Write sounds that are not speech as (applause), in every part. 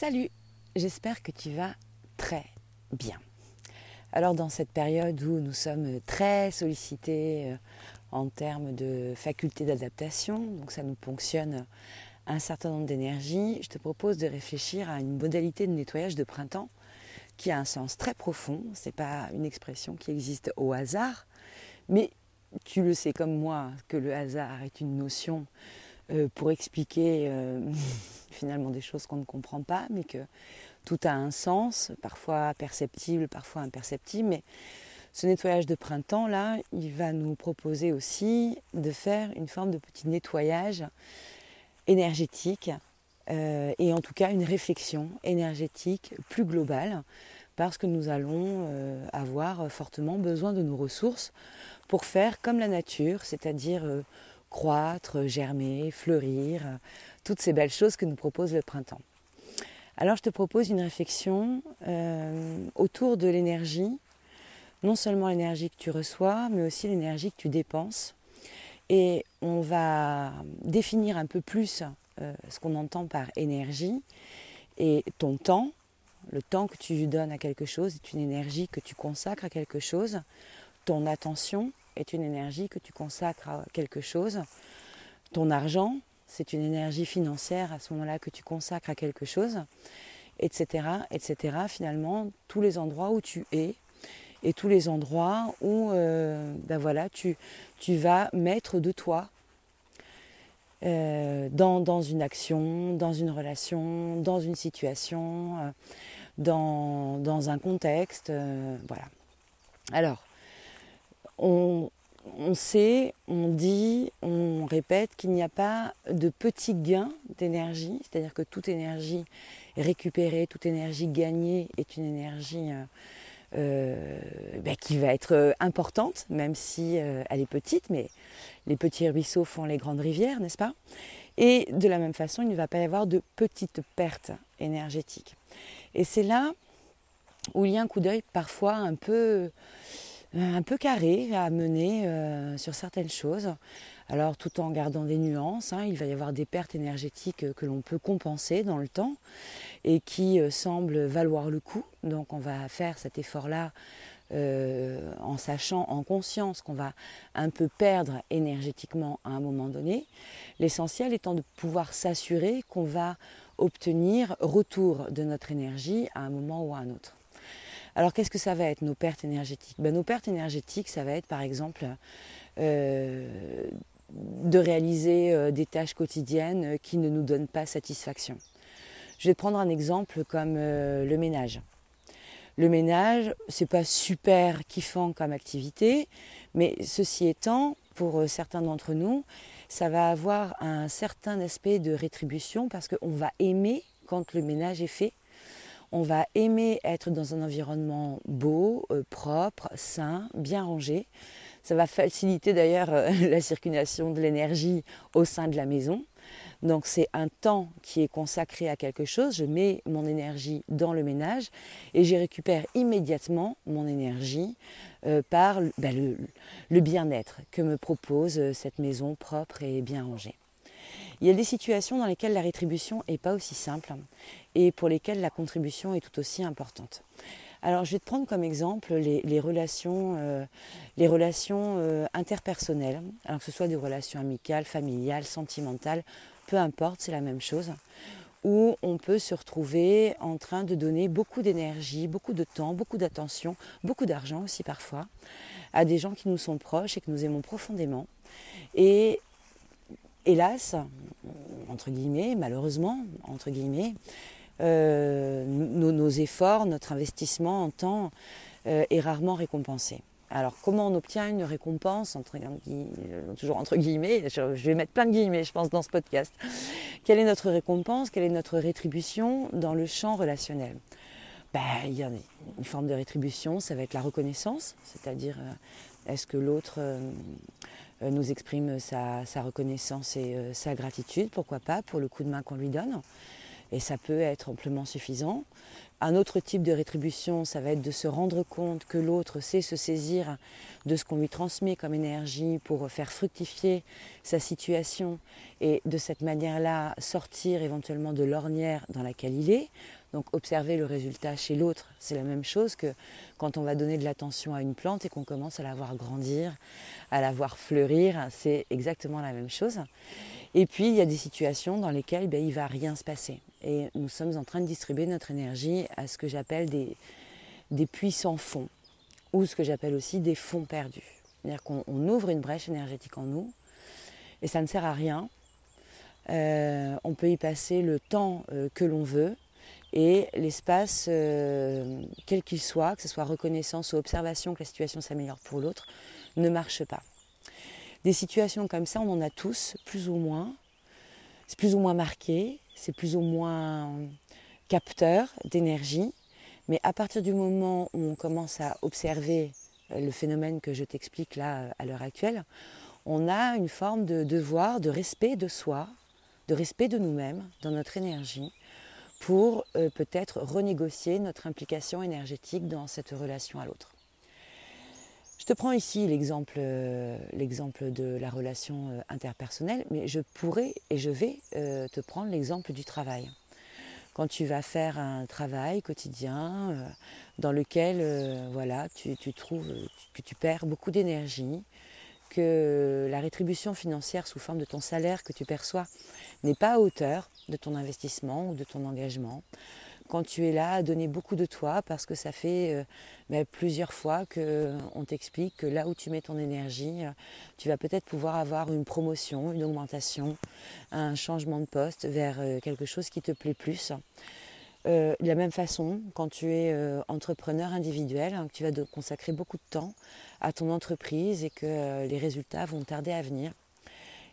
Salut, j'espère que tu vas très bien. Alors dans cette période où nous sommes très sollicités euh, en termes de faculté d'adaptation, donc ça nous ponctionne un certain nombre d'énergie, je te propose de réfléchir à une modalité de nettoyage de printemps qui a un sens très profond. Ce n'est pas une expression qui existe au hasard, mais tu le sais comme moi que le hasard est une notion euh, pour expliquer euh, (laughs) finalement des choses qu'on ne comprend pas, mais que tout a un sens, parfois perceptible, parfois imperceptible. Mais ce nettoyage de printemps, là, il va nous proposer aussi de faire une forme de petit nettoyage énergétique euh, et en tout cas une réflexion énergétique plus globale parce que nous allons avoir fortement besoin de nos ressources pour faire comme la nature, c'est-à-dire croître, germer, fleurir, toutes ces belles choses que nous propose le printemps. Alors je te propose une réflexion euh, autour de l'énergie, non seulement l'énergie que tu reçois, mais aussi l'énergie que tu dépenses. Et on va définir un peu plus euh, ce qu'on entend par énergie et ton temps. Le temps que tu donnes à quelque chose est une énergie que tu consacres à quelque chose. Ton attention, est une énergie que tu consacres à quelque chose. Ton argent, c'est une énergie financière à ce moment-là que tu consacres à quelque chose, etc., etc. Finalement, tous les endroits où tu es et tous les endroits où euh, ben voilà, tu, vas mettre de toi euh, dans, une action, dans une relation, dans une situation, euh, dans, dans, un contexte. voilà. Alors, on, sait, on dit, on répète qu'il n'y a pas de petit gain d'énergie, c'est-à-dire que toute énergie récupérée, toute énergie gagnée est une énergie euh, euh, ben, qui va être euh, importante, même si elle est petite, mais les petits ruisseaux font les grandes rivières, n'est-ce pas? Et de la même façon, il ne va pas y avoir de petites pertes énergétiques. Et c'est là où il y a un coup d'œil parfois un peu un peu carré à mener euh, sur certaines choses. Alors tout en gardant des nuances, hein, il va y avoir des pertes énergétiques que l'on peut compenser dans le temps et qui euh, semblent valoir le coup. Donc on va faire cet effort-là en sachant, en conscience qu'on va un peu perdre énergétiquement à un moment donné. L'essentiel étant de pouvoir s'assurer qu'on va obtenir retour de notre énergie à un moment ou à un autre. Alors qu'est-ce que ça va être nos pertes énergétiques? Ben, Nos pertes énergétiques, ça va être par exemple euh, de réaliser euh, des tâches quotidiennes qui ne nous donnent pas satisfaction. Je vais prendre un exemple comme euh, le ménage. Le ménage, c'est pas super kiffant comme activité, mais ceci étant, pour certains d'entre nous, ça va avoir un certain aspect de rétribution parce qu'on va aimer quand le ménage est fait on va aimer être dans un environnement beau, euh, propre, sain, bien rangé. Ça va faciliter d'ailleurs euh, (laughs) la circulation de l'énergie au sein de la maison. Donc c'est un temps qui est consacré à quelque chose. Je mets mon énergie dans le ménage et j'y récupère immédiatement mon énergie euh, par ben, le bien-être que me propose cette maison propre et bien rangée. Il y a des situations dans lesquelles la rétribution n'est pas aussi simple et pour lesquelles la contribution est tout aussi importante. Alors je vais te prendre comme exemple les, relations, les relations euh, euh, interpersonnelles, alors que ce soit des relations amicales, familiales, sentimentales, peu importe, c'est la même chose, où on peut se retrouver en train de donner beaucoup d'énergie, beaucoup de temps, beaucoup d'attention, beaucoup d'argent aussi parfois, à des gens qui nous sont proches et que nous aimons profondément. Et hélas, entre guillemets, malheureusement, entre guillemets, euh, nos, efforts, notre investissement en temps euh, est rarement récompensé. Alors comment on obtient une récompense, toujours entre guillemets, je, vais mettre plein de guillemets je pense dans ce podcast, quelle est notre récompense, quelle est notre rétribution dans le champ relationnel? Ben, Il y a une forme de rétribution, ça va être la reconnaissance, c'est-à-dire euh, est-ce que l'autre euh, nous exprime sa, reconnaissance et euh, sa gratitude, pourquoi pas, pour le coup de main qu'on lui donne. et ça peut être amplement suffisant. Un autre type de rétribution, ça va être de se rendre compte que l'autre sait se saisir de ce qu'on lui transmet comme énergie pour faire fructifier sa situation et de cette manière-là sortir éventuellement de l'ornière dans laquelle il est. Donc observer le résultat chez l'autre, c'est la même chose que quand on va donner de l'attention à une plante et qu'on commence à la voir grandir, à la voir fleurir, c'est exactement la même chose. Et puis il y a des situations dans lesquelles ben, il ne va rien se passer. Et nous sommes en train de distribuer notre énergie à ce que j'appelle des, puissants fonds, ou ce que j'appelle aussi des fonds perdus. C'est-à-dire qu'on ouvre une brèche énergétique en nous, et ça ne sert à rien. Euh, on peut y passer le temps euh, que l'on veut, et l'espace, euh, quel qu'il soit, que ce soit reconnaissance ou observation que la situation s'améliore pour l'autre, ne marche pas. Des situations comme ça, on en a tous, plus ou moins. C'est plus ou moins marqué, c'est plus ou moins capteur d'énergie. Mais à partir du moment où on commence à observer euh, le phénomène que je t'explique là euh, à l'heure actuelle, on a une forme de devoir, de respect de soi, de respect de nous-mêmes, dans notre énergie, pour euh, peut-être renégocier notre implication énergétique dans cette relation à l'autre. Je te prends ici l'exemple, euh, de la relation euh, interpersonnelle, mais je pourrais et je vais euh, te prendre l'exemple du travail. Quand tu vas faire un travail quotidien dans lequel voilà, tu, trouves que tu perds beaucoup d'énergie, que la rétribution financière sous forme de ton salaire que tu perçois n'est pas à hauteur de ton investissement ou de ton engagement, quand tu es là à donner beaucoup de toi parce que ça fait euh, ben, plusieurs fois qu'on euh, t'explique que là où tu mets ton énergie, euh, tu vas peut-être pouvoir avoir une promotion, une augmentation, un changement de poste vers quelque chose qui te plaît plus. de la même façon, quand tu es entrepreneur individuel, hein, que tu vas consacrer beaucoup de temps à ton entreprise et que les résultats vont tarder à venir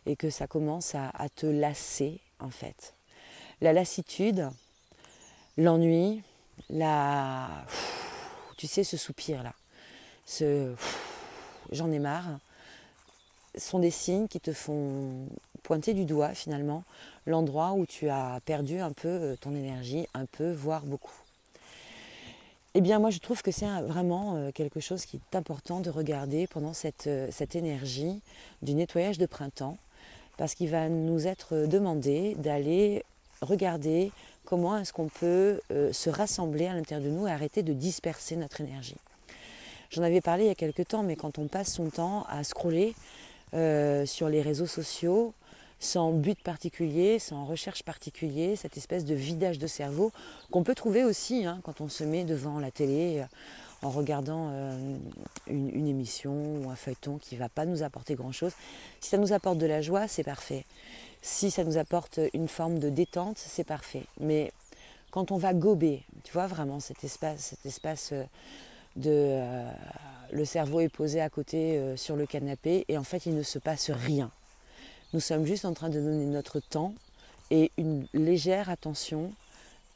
et que ça commence à te lasser en fait. La lassitude, l'ennui, la... Tu sais, ce soupir là, ce... J'en ai marre, sont des signes qui te font pointer du doigt finalement l'endroit où tu as perdu un peu euh, ton énergie, un peu, voire beaucoup. Eh bien moi je trouve que c'est vraiment euh, quelque chose qui est important de regarder pendant cette, euh, cette énergie du nettoyage de printemps, parce qu'il va nous être demandé d'aller regarder comment est-ce qu'on peut euh, se rassembler à l'intérieur de nous et arrêter de disperser notre énergie. J'en avais parlé il y a quelques temps, mais quand on passe son temps à scroller euh, sur les réseaux sociaux, sans but particulier, sans recherche particulière, cette espèce de vidage de cerveau qu'on peut trouver aussi hein, quand on se met devant la télé euh, en regardant une, une, émission ou un feuilleton qui ne va pas nous apporter grand-chose. Si ça nous apporte de la joie, c'est parfait. Si ça nous apporte une forme de détente, c'est parfait. Mais quand on va gober, tu vois vraiment cet espace, cet espace euh, de euh, le cerveau est posé à côté euh, sur le canapé et en fait il ne se passe rien. Nous sommes juste en train de donner notre temps et une légère attention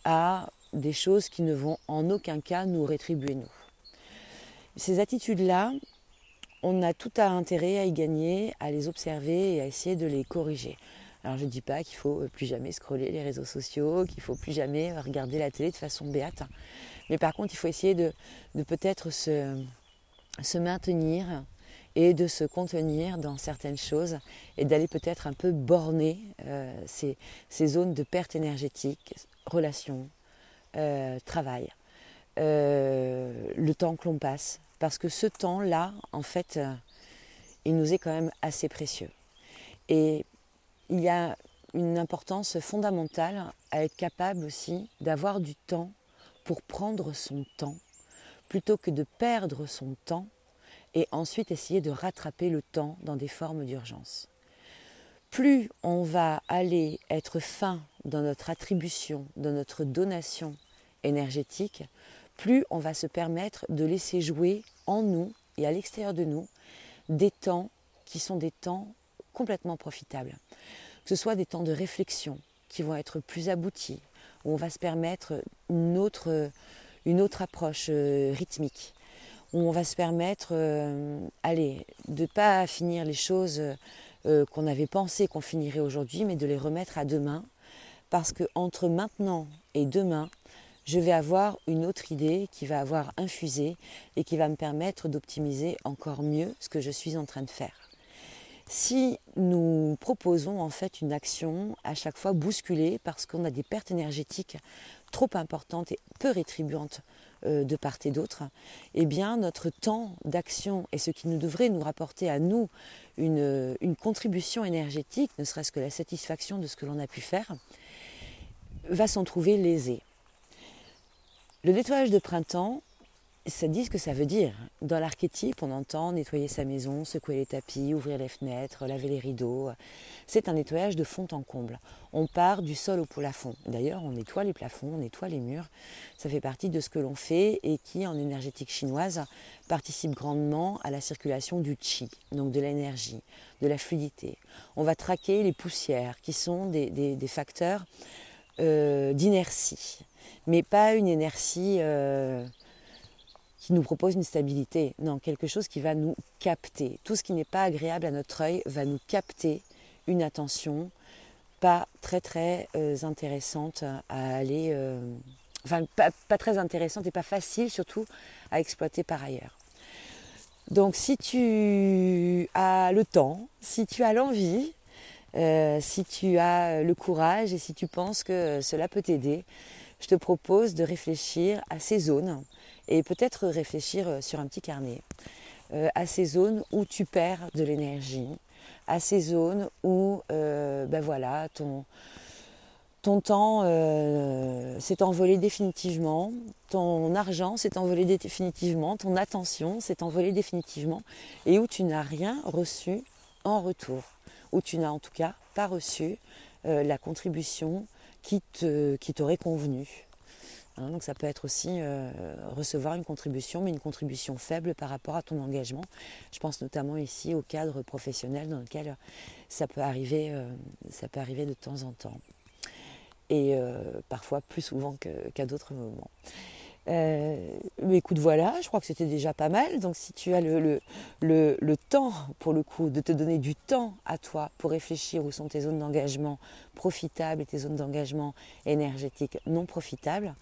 à des choses qui ne vont en aucun cas nous rétribuer nous. Ces attitudes-là, on a tout intérêt à y gagner, à les observer et à essayer de les corriger. Alors je ne dis pas qu'il faut plus jamais scroller les réseaux sociaux, qu'il faut plus jamais regarder la télé de façon béate. Mais par contre, il faut essayer de, peut-être se, maintenir et de se contenir dans certaines choses et d'aller peut-être un peu borner euh, ces, zones de perte énergétique, relations, euh, travail, euh, le temps que l'on passe. Parce que ce temps-là, en fait, il nous est quand même assez précieux. Et il y a une importance fondamentale à être capable aussi d'avoir du temps pour prendre son temps, plutôt que de perdre son temps et ensuite essayer de rattraper le temps dans des formes d'urgence. Plus on va aller être fin dans notre attribution, dans notre donation énergétique, plus on va se permettre de laisser jouer en nous et à l'extérieur de nous des temps qui sont des temps complètement profitables que ce soit des temps de réflexion qui vont être plus aboutis, où on va se permettre une autre, une autre approche euh, rythmique, où on va se permettre, euh, allez, de ne pas finir les choses euh, qu'on avait pensé qu'on finirait aujourd'hui, mais de les remettre à demain, parce que entre maintenant et demain, je vais avoir une autre idée qui va avoir infusé et qui va me permettre d'optimiser encore mieux ce que je suis en train de faire. Si nous proposons en fait une action à chaque fois bousculée parce qu'on a des pertes énergétiques trop importantes et peu rétribuantes euh, de part et d'autre, eh bien notre temps d'action et ce qui nous devrait nous rapporter à nous une, une contribution énergétique, ne serait-ce que la satisfaction de ce que l'on a pu faire, va s'en trouver lésé. Le nettoyage de printemps, ça dit ce que ça veut dire. Dans l'archétype, on entend nettoyer sa maison, secouer les tapis, ouvrir les fenêtres, laver les rideaux. C'est un nettoyage de fond en comble. On part du sol au plafond. D'ailleurs, on nettoie les plafonds, on nettoie les murs. Ça fait partie de ce que l'on fait et qui, en énergétique chinoise, participe grandement à la circulation du chi, donc de l'énergie, de la fluidité. On va traquer les poussières qui sont des, facteurs euh, d'inertie mais pas une inertie euh, qui nous propose une stabilité. Non, quelque chose qui va nous capter. Tout ce qui n'est pas agréable à notre œil va nous capter une attention pas très très euh, intéressante à aller, euh, enfin pas, pas, très intéressante et pas facile surtout à exploiter par ailleurs. Donc si tu as le temps, si tu as l'envie, si tu as le courage et si tu penses que cela peut t'aider, je te propose de réfléchir à ces zones et peut-être réfléchir euh, sur un petit carnet euh, à ces zones où tu perds de l'énergie, à ces zones où euh, ben voilà, ton, ton temps s'est envolé définitivement, ton argent s'est envolé définitivement, ton attention s'est envolée définitivement et où tu n'as rien reçu en retour, où tu n'as en tout cas pas reçu la contribution qui, qui t'aurait convenu. Hein, donc ça peut être aussi euh, recevoir une contribution, mais une contribution faible par rapport à ton engagement. Je pense notamment ici au cadre professionnel dans lequel ça peut arriver, euh, ça peut arriver de temps en temps. Et euh, parfois plus souvent qu'à d'autres moments. Euh, écoute, voilà, je crois que c'était déjà pas mal. Donc si tu as le, temps, pour le coup, de te donner du temps à toi pour réfléchir où sont tes zones d'engagement profitables et tes zones d'engagement énergétiques non profitables,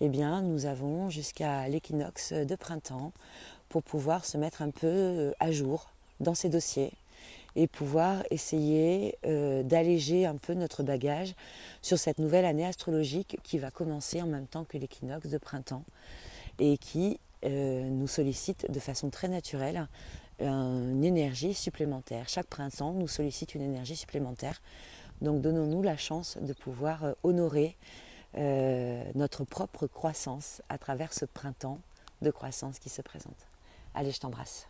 eh bien, nous avons jusqu'à l'équinoxe de printemps pour pouvoir se mettre un peu euh, à jour dans ces dossiers et pouvoir essayer euh, d'alléger un peu notre bagage sur cette nouvelle année astrologique qui va commencer en même temps que l'équinoxe de printemps et qui euh, nous sollicite de façon très naturelle une énergie supplémentaire. Chaque printemps nous sollicite une énergie supplémentaire. Donc donnons-nous la chance de pouvoir euh, honorer notre propre croissance à travers ce printemps de croissance qui se présente. Allez, je t'embrasse.